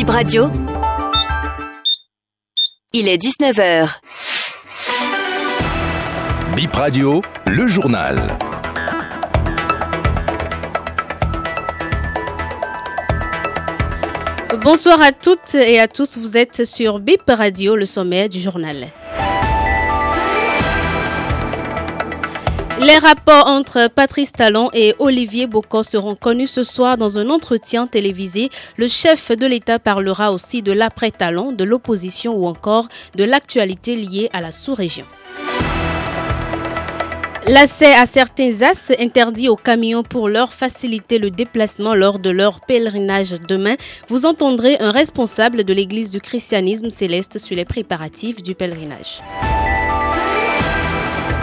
Bip Radio. Il est 19h. Bip Radio, le journal. Bonsoir à toutes et à tous, vous êtes sur BIP Radio, le sommet du journal. Les rapports entre Patrice Talon et Olivier Bocot seront connus ce soir dans un entretien télévisé. Le chef de l'État parlera aussi de l'après-Talon, de l'opposition ou encore de l'actualité liée à la sous-région. L'accès à certains as interdits aux camions pour leur faciliter le déplacement lors de leur pèlerinage demain. Vous entendrez un responsable de l'Église du christianisme céleste sur les préparatifs du pèlerinage.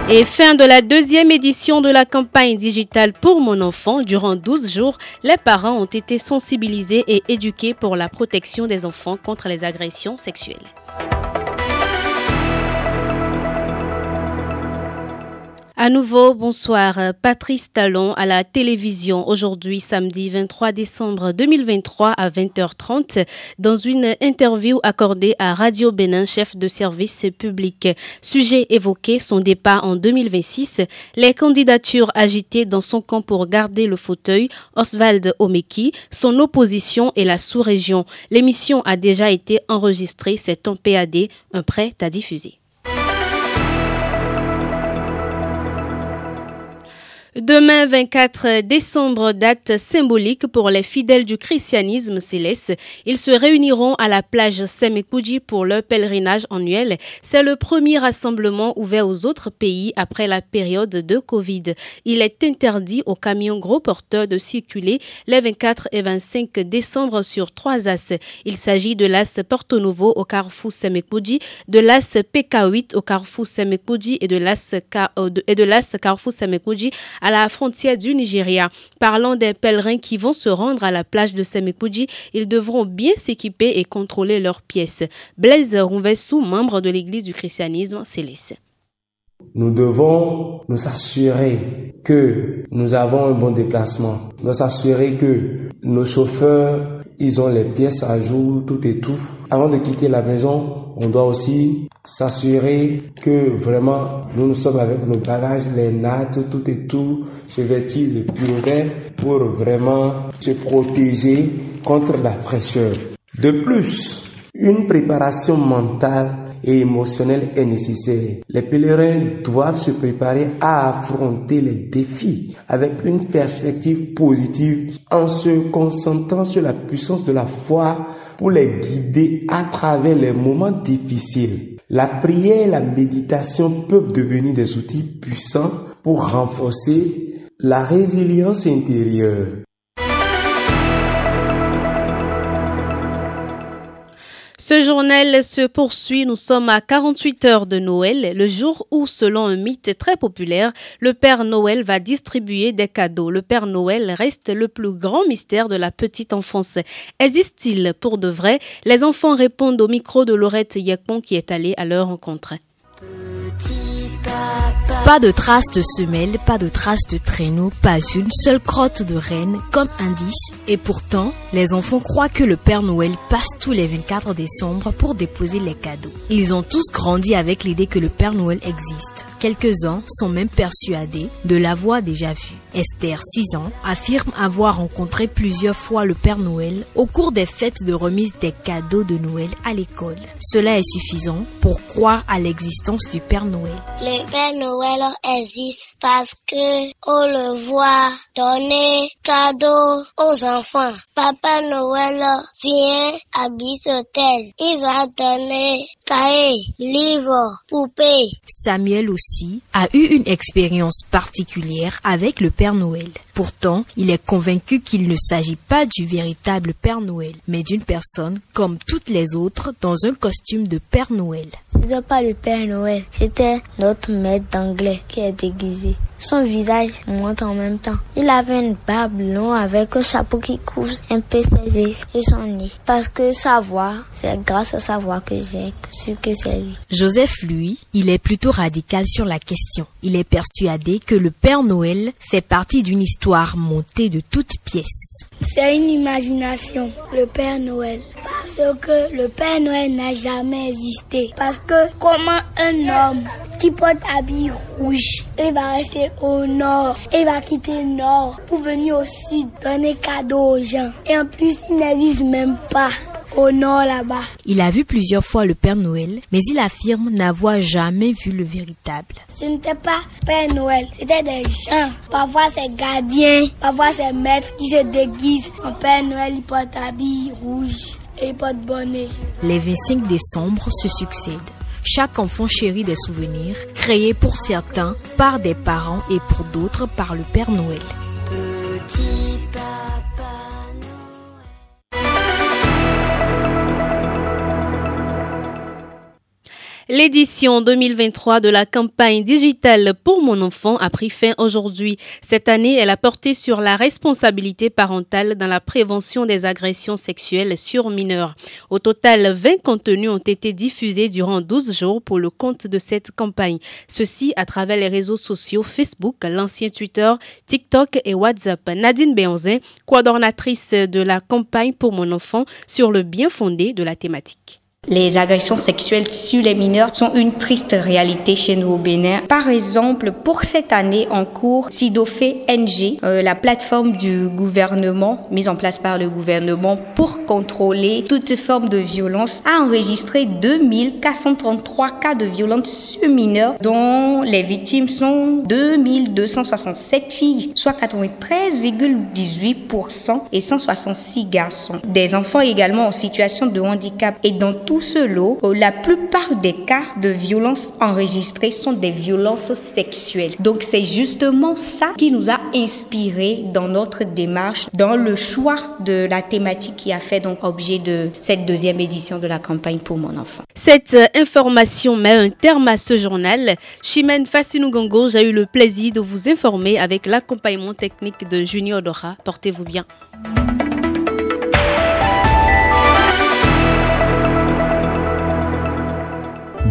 Et fin de la deuxième édition de la campagne digitale pour mon enfant. Durant 12 jours, les parents ont été sensibilisés et éduqués pour la protection des enfants contre les agressions sexuelles. À nouveau, bonsoir. Patrice Talon à la télévision aujourd'hui, samedi 23 décembre 2023 à 20h30, dans une interview accordée à Radio Bénin, chef de service public. Sujet évoqué, son départ en 2026, les candidatures agitées dans son camp pour garder le fauteuil, Oswald Omeki, son opposition et la sous-région. L'émission a déjà été enregistrée, c'est en PAD, un prêt à diffuser. Demain 24 décembre, date symbolique pour les fidèles du christianisme céleste. Ils se réuniront à la plage Semekouji pour leur pèlerinage annuel. C'est le premier rassemblement ouvert aux autres pays après la période de Covid. Il est interdit aux camions gros porteurs de circuler les 24 et 25 décembre sur trois as. Il s'agit de l'as Porto Novo au carrefour Semekouji, de l'as PK8 au carrefour Semekouji et de l'as Carrefour Semekouji la frontière du Nigeria. Parlant des pèlerins qui vont se rendre à la plage de Semekouji, ils devront bien s'équiper et contrôler leurs pièces. Blaise Rouvessou, membre de l'Église du christianisme céleste. Nous devons nous assurer que nous avons un bon déplacement, nous assurer que nos chauffeurs, ils ont les pièces à jour, tout et tout. Avant de quitter la maison, on doit aussi s'assurer que vraiment nous, nous sommes avec nos bagages, les nattes, tout et tout, se vêtir de purée pour vraiment se protéger contre la fraîcheur. De plus, une préparation mentale et émotionnelle est nécessaire. Les pèlerins doivent se préparer à affronter les défis avec une perspective positive en se concentrant sur la puissance de la foi pour les guider à travers les moments difficiles. La prière et la méditation peuvent devenir des outils puissants pour renforcer la résilience intérieure. Ce journal se poursuit. Nous sommes à 48 heures de Noël, le jour où, selon un mythe très populaire, le Père Noël va distribuer des cadeaux. Le Père Noël reste le plus grand mystère de la petite enfance. Existe-t-il pour de vrai? Les enfants répondent au micro de Laurette Yacon qui est allée à leur rencontre. De traces de semelles, pas de traces de traîneau, pas une seule crotte de reine comme indice. Et pourtant, les enfants croient que le Père Noël passe tous les 24 décembre pour déposer les cadeaux. Ils ont tous grandi avec l'idée que le Père Noël existe. Quelques-uns sont même persuadés de l'avoir déjà vu. Esther, 6 ans, affirme avoir rencontré plusieurs fois le Père Noël au cours des fêtes de remise des cadeaux de Noël à l'école. Cela est suffisant pour croire à l'existence du Père Noël. Le Père Noël existe parce que on le voit donner cadeaux aux enfants. Papa Noël vient à Bissotel. Il va donner cahiers, livres, poupées. Samuel aussi a eu une expérience particulière avec le Père Pourtant, il est convaincu qu'il ne s'agit pas du véritable Père Noël, mais d'une personne comme toutes les autres dans un costume de Père Noël. C'était pas le Père Noël, c'était notre maître d'anglais qui est déguisé. Son visage monte en même temps. Il avait une barbe longue avec un chapeau qui couvre un peu ses yeux et son nez. Parce que sa voix, c'est grâce à sa voix que j'ai su que c'est lui. Joseph, lui, il est plutôt radical sur la question. Il est persuadé que le Père Noël fait partie d'une histoire montée de toutes pièces. C'est une imagination, le Père Noël. Pense que le Père Noël n'a jamais existé. Parce que comment un homme qui porte habit rouge, il va rester au nord, il va quitter le nord pour venir au sud donner cadeaux aux gens. Et en plus, il n'existe même pas au nord là-bas. Il a vu plusieurs fois le Père Noël, mais il affirme n'avoir jamais vu le véritable. Ce n'était pas Père Noël, c'était des gens. Parfois c'est gardiens, parfois c'est maîtres qui se déguisent en Père Noël, ils portent habit rouge et ils portent bonnet. Les 25 décembre se succèdent. Chaque enfant chérit des souvenirs, créés pour certains par des parents et pour d'autres par le Père Noël. L'édition 2023 de la campagne digitale pour mon enfant a pris fin aujourd'hui. Cette année, elle a porté sur la responsabilité parentale dans la prévention des agressions sexuelles sur mineurs. Au total, 20 contenus ont été diffusés durant 12 jours pour le compte de cette campagne. Ceci à travers les réseaux sociaux Facebook, l'ancien Twitter, TikTok et WhatsApp. Nadine Béanzin, coordonnatrice de la campagne pour mon enfant sur le bien fondé de la thématique. Les agressions sexuelles sur les mineurs sont une triste réalité chez nous au Bénin. Par exemple, pour cette année en cours, Sidofé NG, euh, la plateforme du gouvernement mise en place par le gouvernement pour contrôler toutes formes de violence, a enregistré 2433 cas de violence sur mineurs dont les victimes sont 2267 filles, soit 93,18% et 166 garçons. Des enfants également en situation de handicap et dans tout ce lot, euh, la plupart des cas de violences enregistrées sont des violences sexuelles. Donc c'est justement ça qui nous a inspiré dans notre démarche, dans le choix de la thématique qui a fait donc objet de cette deuxième édition de la campagne pour mon enfant. Cette euh, information met un terme à ce journal. Chimène Fassinou j'ai eu le plaisir de vous informer avec l'accompagnement technique de Junior Dora. Portez-vous bien.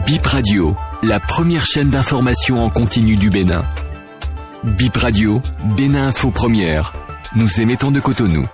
Bip Radio, la première chaîne d'information en continu du Bénin. Bip Radio, Bénin Info Première. Nous émettons de Cotonou.